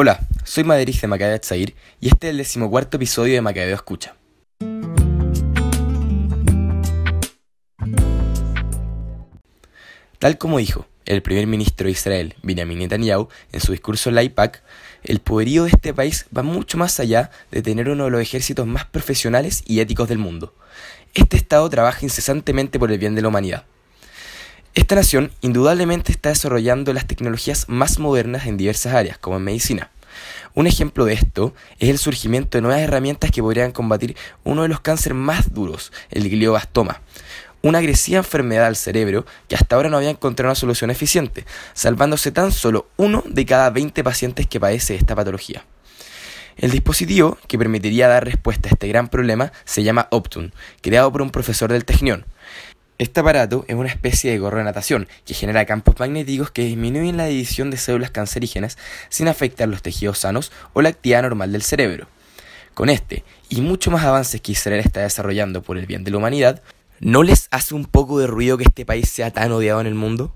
Hola, soy Madrid de Macabeo Zair y este es el decimocuarto episodio de Macabeo Escucha. Tal como dijo el primer ministro de Israel, Benjamin Netanyahu, en su discurso en la IPAC, el poderío de este país va mucho más allá de tener uno de los ejércitos más profesionales y éticos del mundo. Este Estado trabaja incesantemente por el bien de la humanidad. Esta nación indudablemente está desarrollando las tecnologías más modernas en diversas áreas, como en medicina. Un ejemplo de esto es el surgimiento de nuevas herramientas que podrían combatir uno de los cánceres más duros, el glioblastoma, una agresiva enfermedad al cerebro que hasta ahora no había encontrado una solución eficiente, salvándose tan solo uno de cada 20 pacientes que padece esta patología. El dispositivo que permitiría dar respuesta a este gran problema se llama Optun, creado por un profesor del Technion. Este aparato es una especie de gorro de natación que genera campos magnéticos que disminuyen la división de células cancerígenas sin afectar los tejidos sanos o la actividad normal del cerebro. Con este y muchos más avances que Israel está desarrollando por el bien de la humanidad, ¿no les hace un poco de ruido que este país sea tan odiado en el mundo?